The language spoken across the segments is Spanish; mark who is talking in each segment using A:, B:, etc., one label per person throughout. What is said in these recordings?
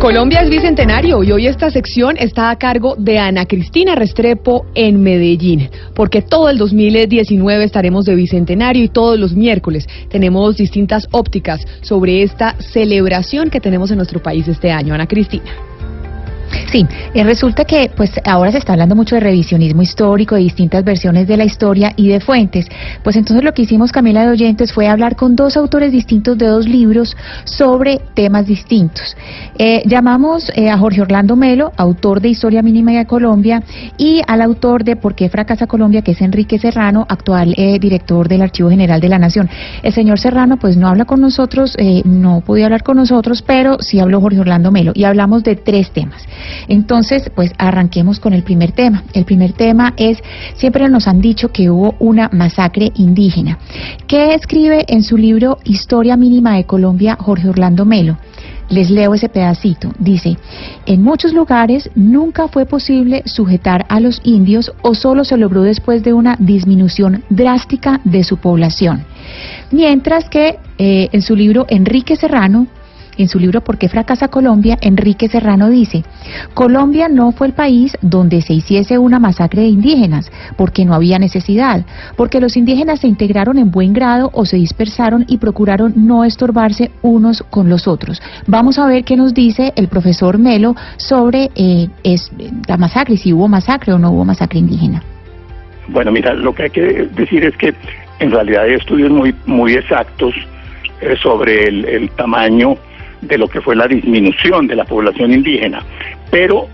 A: Colombia es bicentenario y hoy esta sección está a cargo de Ana Cristina Restrepo en Medellín, porque todo el 2019 estaremos de bicentenario y todos los miércoles tenemos distintas ópticas sobre esta celebración que tenemos en nuestro país este año. Ana Cristina.
B: Sí, eh, resulta que pues ahora se está hablando mucho de revisionismo histórico, de distintas versiones de la historia y de fuentes. Pues entonces lo que hicimos Camila de Oyentes fue hablar con dos autores distintos de dos libros sobre temas distintos. Eh, llamamos eh, a Jorge Orlando Melo, autor de Historia Mínima de Colombia, y al autor de Por qué fracasa Colombia, que es Enrique Serrano, actual director del Archivo General de la Nación. El señor Serrano pues no habla con nosotros, no podía hablar con nosotros, pero sí habló Jorge Orlando Melo y hablamos de tres temas. Entonces, pues arranquemos con el primer tema. El primer tema es, siempre nos han dicho que hubo una masacre indígena. ¿Qué escribe en su libro Historia Mínima de Colombia Jorge Orlando Melo? Les leo ese pedacito. Dice, en muchos lugares nunca fue posible sujetar a los indios o solo se logró después de una disminución drástica de su población. Mientras que eh, en su libro Enrique Serrano en su libro ¿Por qué fracasa Colombia? Enrique Serrano dice, Colombia no fue el país donde se hiciese una masacre de indígenas, porque no había necesidad, porque los indígenas se integraron en buen grado o se dispersaron y procuraron no estorbarse unos con los otros. Vamos a ver qué nos dice el profesor Melo sobre eh, la masacre, si hubo masacre o no hubo masacre indígena.
C: Bueno, mira, lo que hay que decir es que en realidad hay estudios muy, muy exactos eh, sobre el tamaño de lo que fue la disminución de la población indígena, pero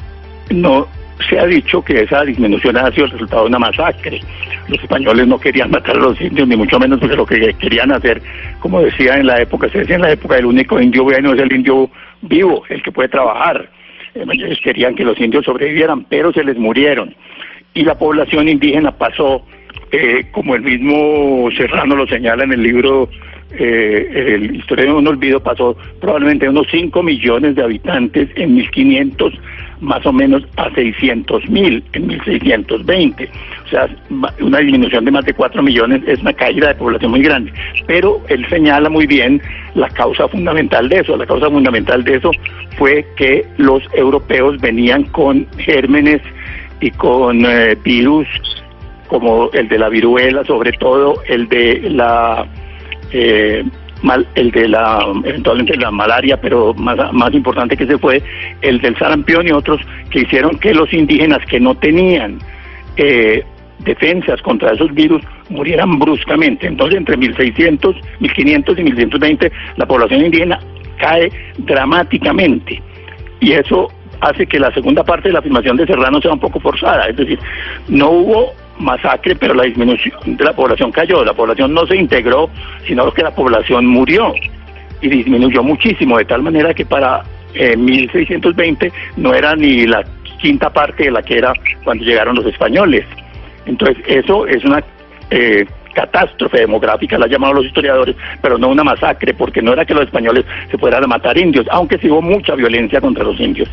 C: no se ha dicho que esa disminución ha sido el resultado de una masacre. Los españoles no querían matar a los indios, ni mucho menos porque lo que querían hacer, como decía en la época, se decía en la época, el único indio bueno es el indio vivo, el que puede trabajar. Ellos querían que los indios sobrevivieran, pero se les murieron. Y la población indígena pasó, eh, como el mismo Serrano lo señala en el libro eh, el Historia de un Olvido pasó probablemente de unos 5 millones de habitantes en 1500 más o menos a 600 mil en 1620. O sea, una disminución de más de 4 millones es una caída de población muy grande. Pero él señala muy bien la causa fundamental de eso. La causa fundamental de eso fue que los europeos venían con gérmenes y con eh, virus como el de la viruela, sobre todo el de la eh, mal, el de la, eventualmente la malaria, pero más, importante que se fue, el del sarampión y otros que hicieron que los indígenas que no tenían eh, defensas contra esos virus murieran bruscamente. Entonces, entre 1600, 1500 y 1120, la población indígena cae dramáticamente. Y eso hace que la segunda parte de la afirmación de Serrano sea un poco forzada. Es decir, no hubo masacre, pero la disminución de la población cayó. La población no se integró, sino que la población murió y disminuyó muchísimo, de tal manera que para eh, 1620 no era ni la quinta parte de la que era cuando llegaron los españoles. Entonces, eso es una eh, catástrofe demográfica, la han llamado los historiadores, pero no una masacre, porque no era que los españoles se fueran a matar indios, aunque sí hubo mucha violencia contra los indios.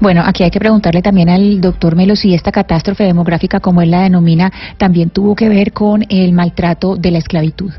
B: Bueno, aquí hay que preguntarle también al doctor Melo si esta catástrofe demográfica, como él la denomina, también tuvo que ver con el maltrato de la esclavitud.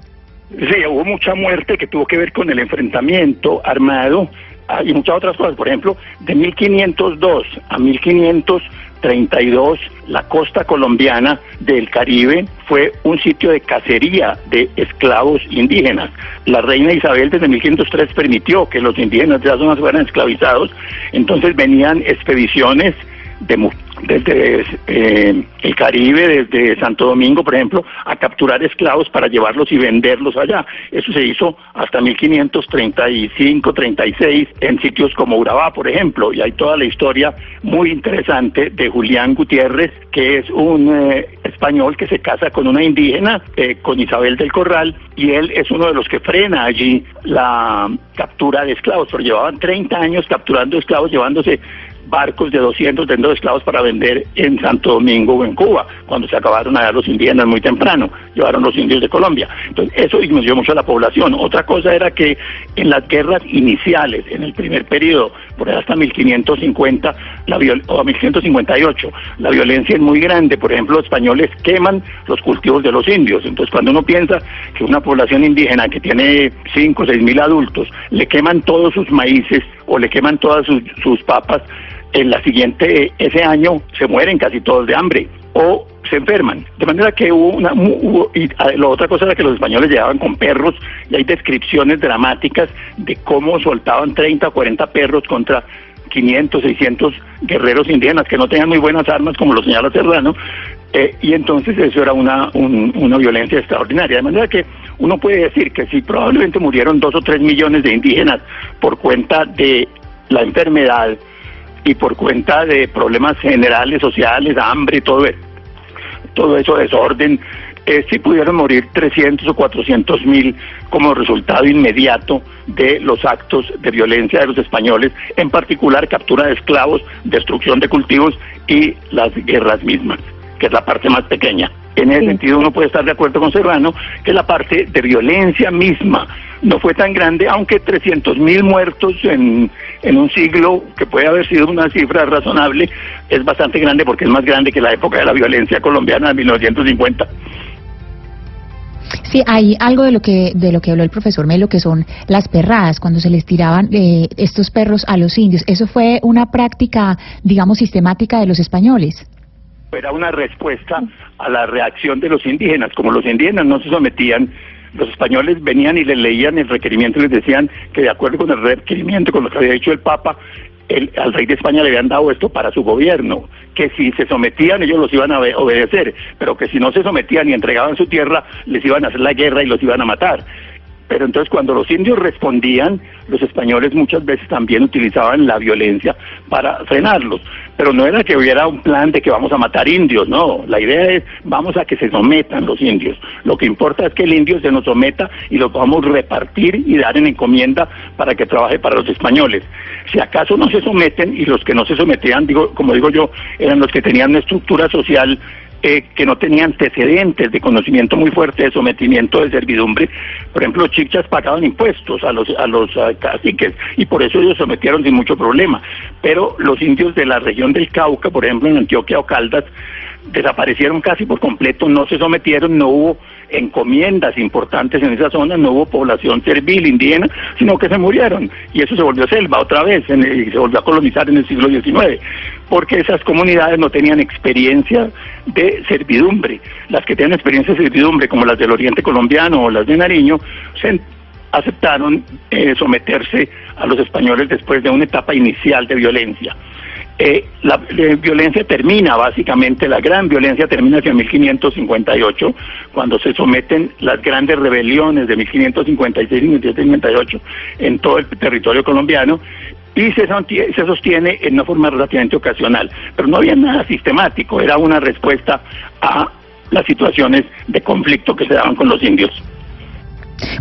C: Sí, hubo mucha muerte que tuvo que ver con el enfrentamiento armado ah, y muchas otras cosas. Por ejemplo, de 1502 a 1500 32, la costa colombiana del Caribe fue un sitio de cacería de esclavos indígenas. La reina Isabel desde 1503 permitió que los indígenas de las zonas fueran esclavizados, entonces venían expediciones de, desde eh, el Caribe, desde Santo Domingo, por ejemplo, a capturar esclavos para llevarlos y venderlos allá. Eso se hizo hasta 1535, 36, en sitios como Urabá, por ejemplo, y hay toda la historia muy interesante de Julián Gutiérrez, que es un eh, español que se casa con una indígena, eh, con Isabel del Corral, y él es uno de los que frena allí la captura de esclavos, porque llevaban 30 años capturando esclavos, llevándose barcos de 200 de esclavos para vender en Santo Domingo o en Cuba, cuando se acabaron allá los indígenas muy temprano, llevaron los indios de Colombia. Entonces, eso disminuyó mucho la población. Otra cosa era que en las guerras iniciales, en el primer periodo, por ahí hasta 1550 la o 1558, la violencia es muy grande. Por ejemplo, los españoles queman los cultivos de los indios. Entonces, cuando uno piensa que una población indígena que tiene 5 o 6 mil adultos, le queman todos sus maíces o le queman todas sus papas, en la siguiente, ese año se mueren casi todos de hambre o se enferman. De manera que hubo una... y ah, la otra cosa era que los españoles llegaban con perros y hay descripciones dramáticas de cómo soltaban 30 o 40 perros contra 500, 600 guerreros indígenas que no tenían muy buenas armas, como lo señala Serrano, eh, y entonces eso era una, una violencia extraordinaria. De manera que uno puede decir que si probablemente murieron dos o tres millones de indígenas por cuenta de la enfermedad, y por cuenta de problemas generales, sociales, hambre, todo, e-, todo eso, desorden, eh, si pudieron morir 300 o 400 mil como resultado inmediato de los actos de violencia de los españoles, en particular captura de esclavos, destrucción de cultivos y las guerras mismas, que es la parte más pequeña. En ese sentido uno puede estar de acuerdo con Serrano que la parte de violencia misma no fue tan grande, aunque 300 mil muertos en, en un siglo, que puede haber sido una cifra razonable, es bastante grande porque es más grande que la época de la violencia colombiana de 1950.
B: Sí, hay algo de lo que de lo que habló el profesor Melo que son las perradas cuando se les tiraban eh, estos perros a los indios. Eso fue una práctica, digamos, sistemática de los españoles.
C: Era una respuesta a la reacción de los indígenas. Como los indígenas no se sometían, los españoles venían y les leían el requerimiento y les decían que de acuerdo con el requerimiento, con lo que había dicho el Papa, el, al rey de España le habían dado esto para su gobierno, que si se sometían ellos los iban a obedecer, pero que si no se sometían y entregaban su tierra, les iban a hacer la guerra y los iban a matar. Pero entonces cuando los indios respondían, los españoles muchas veces también utilizaban la violencia para frenarlos. Pero no era que hubiera un plan de que vamos a matar indios, no. La idea es vamos a que se sometan los indios. Lo que importa es que el indio se nos someta y lo podamos repartir y dar en encomienda para que trabaje para los españoles. Si acaso no se someten y los que no se sometían, digo, como digo yo, eran los que tenían una estructura social eh, que no tenía antecedentes de conocimiento muy fuerte de sometimiento de servidumbre. Por ejemplo, los chichas pagaban impuestos a los, a los caciques y por eso ellos sometieron sin mucho problema. Pero los indios de la región del Cauca, por ejemplo, en Antioquia o Caldas, desaparecieron casi por completo, no se sometieron, no hubo encomiendas importantes en esa zona, no hubo población servil indígena, sino que se murieron. Y eso se volvió selva otra vez, y se volvió a colonizar en el siglo XIX, porque esas comunidades no tenían experiencia de servidumbre. Las que tenían experiencia de servidumbre, como las del oriente colombiano o las de Nariño, se aceptaron eh, someterse a los españoles después de una etapa inicial de violencia. Eh, la, violencia termina, básicamente, la gran violencia termina hacia 1558, cuando se someten las grandes rebeliones de 1556 y 1558 en todo el territorio colombiano, y se, se sostiene en una forma relativamente ocasional. Pero no había nada sistemático, era una respuesta a las situaciones de conflicto que se daban con los indios.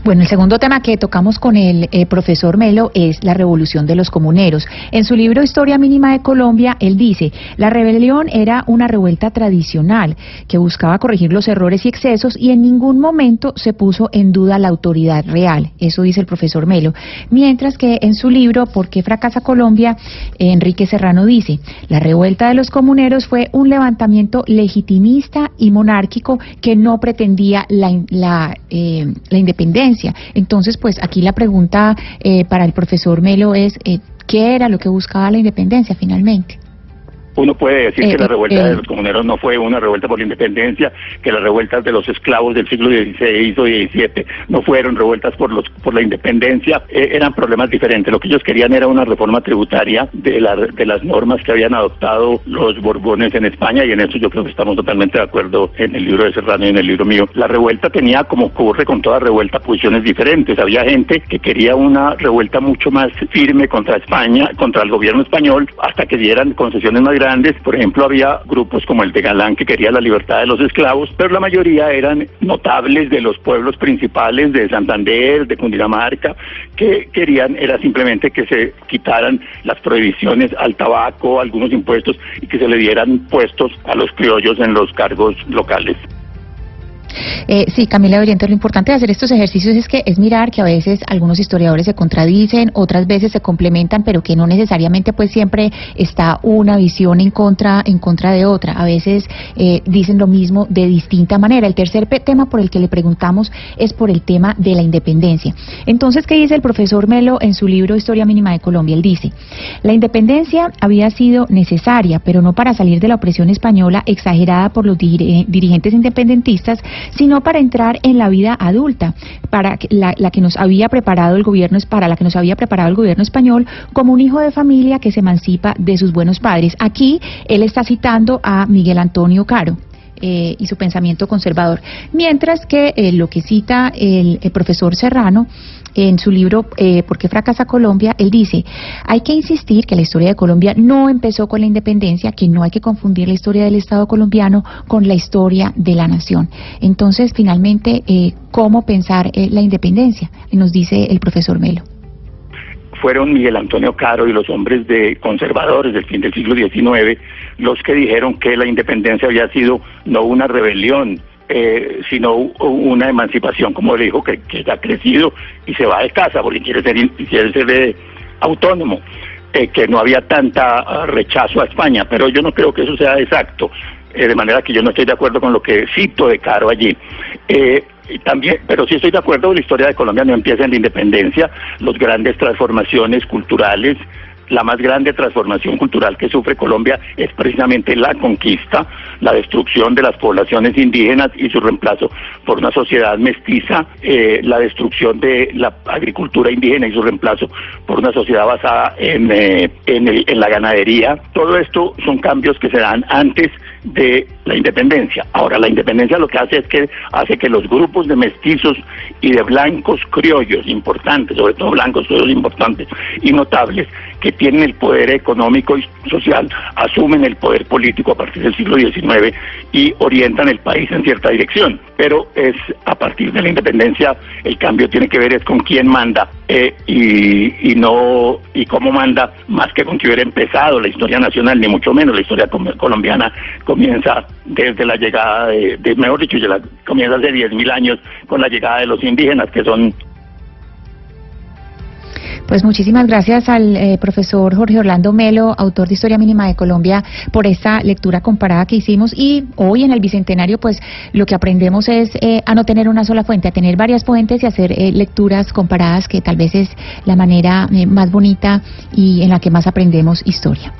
B: Bueno, el segundo tema que tocamos con el eh, profesor Melo es la revolución de los comuneros. En su libro Historia Mínima de Colombia, él dice, la rebelión era una revuelta tradicional que buscaba corregir los errores y excesos y en ningún momento se puso en duda la autoridad real. Eso dice el profesor Melo. Mientras que en su libro ¿Por qué fracasa Colombia? Enrique Serrano dice, la revuelta de los comuneros fue un levantamiento legitimista y monárquico que no pretendía la, la, eh, la independencia entonces, pues aquí la pregunta eh, para el profesor Melo es, eh, ¿qué era lo que buscaba la independencia finalmente?
C: Uno puede decir
B: Eh,
C: que la
B: eh,
C: revuelta
B: eh.
C: de los comuneros no fue una revuelta por la independencia, que las revueltas de los esclavos del siglo XVI o XVII no fueron revueltas por los por la independencia, eh, eran problemas diferentes. Lo que ellos querían era una reforma tributaria de, la- de las normas que habían adoptado los Borbones en España y en eso yo creo que estamos totalmente de acuerdo en el libro de Serrano y en el libro mío. La revuelta tenía, como ocurre con toda revuelta, posiciones diferentes. Había gente que quería una revuelta mucho más firme contra España, contra el gobierno español, hasta que dieran concesiones más grandes. Por ejemplo, había grupos como el de Galán que quería la libertad de los esclavos, pero la mayoría eran notables de los pueblos principales de Santander, de Cundinamarca, que querían era simplemente que se quitaran las prohibiciones al tabaco, algunos impuestos y que se le dieran puestos a los criollos en los cargos locales.
B: Eh, sí, Camila Oriente, lo importante de hacer estos ejercicios es que es mirar que a veces algunos historiadores se contradicen, otras veces se complementan, pero que no necesariamente pues siempre está una visión en contra en contra de otra. A veces eh, dicen lo mismo de distinta manera. El tercer tema por el que le preguntamos es por el tema de la independencia. Entonces, ¿qué dice el profesor Melo en su libro Historia Mínima de Colombia? Él dice, la independencia había sido necesaria, pero no para salir de la opresión española exagerada por los diri- dirigentes independentistas, sino para entrar en la vida adulta, para la, la que nos había preparado el gobierno, para la que nos había preparado el gobierno español como un hijo de familia que se emancipa de sus buenos padres. Aquí él está citando a Miguel Antonio Caro. Eh, y su pensamiento conservador. Mientras que eh, lo que cita el, el profesor Serrano en su libro eh, ¿Por qué fracasa Colombia? Él dice, hay que insistir que la historia de Colombia no empezó con la independencia, que no hay que confundir la historia del Estado colombiano con la historia de la nación. Entonces, finalmente, eh, ¿cómo pensar eh, la independencia? Nos dice el profesor Melo.
C: Fueron Miguel Antonio Caro y los hombres de conservadores del fin del siglo XIX los que dijeron que la independencia había sido no una rebelión, eh, sino una emancipación, como dijo, que, que ha crecido y se va de casa porque quiere ser, quiere ser eh, autónomo, eh, que no había tanta ah, rechazo a España, pero yo no creo que eso sea exacto, eh, de manera que yo no estoy de acuerdo con lo que cito de Caro allí. Y también, pero sí estoy de acuerdo, la historia de Colombia no empieza en la independencia, las grandes transformaciones culturales, la más grande transformación cultural que sufre Colombia es precisamente la conquista, la destrucción de las poblaciones indígenas y su reemplazo por una sociedad mestiza, eh, la destrucción de la agricultura indígena y su reemplazo por una sociedad basada en, eh, en, la ganadería. Todo esto son cambios que se dan antes de la independencia. Ahora, la independencia lo que hace es que hace que los grupos de mestizos y de blancos criollos importantes, sobre todo blancos criollos importantes y notables, que tienen el poder económico y social, asumen el poder político a partir del siglo XIX y orientan el país en cierta dirección. Pero es a partir de la independencia el cambio tiene que ver es con quién manda eh, y, no y cómo manda más que con que hubiera empezado la historia nacional ni mucho menos la historia colombiana comienza desde la llegada de, de- mejor dicho ya comienza hace 10.000 años con la llegada de los indígenas que son
B: Pues muchísimas gracias al eh, profesor Jorge Orlando Melo, autor de Historia Mínima de Colombia, por esta lectura comparada que hicimos. Y hoy en el Bicentenario, pues lo que aprendemos es eh, a no tener una sola fuente, a tener varias fuentes y hacer eh, lecturas comparadas, que tal vez es la manera eh, más bonita y en la que más aprendemos historia.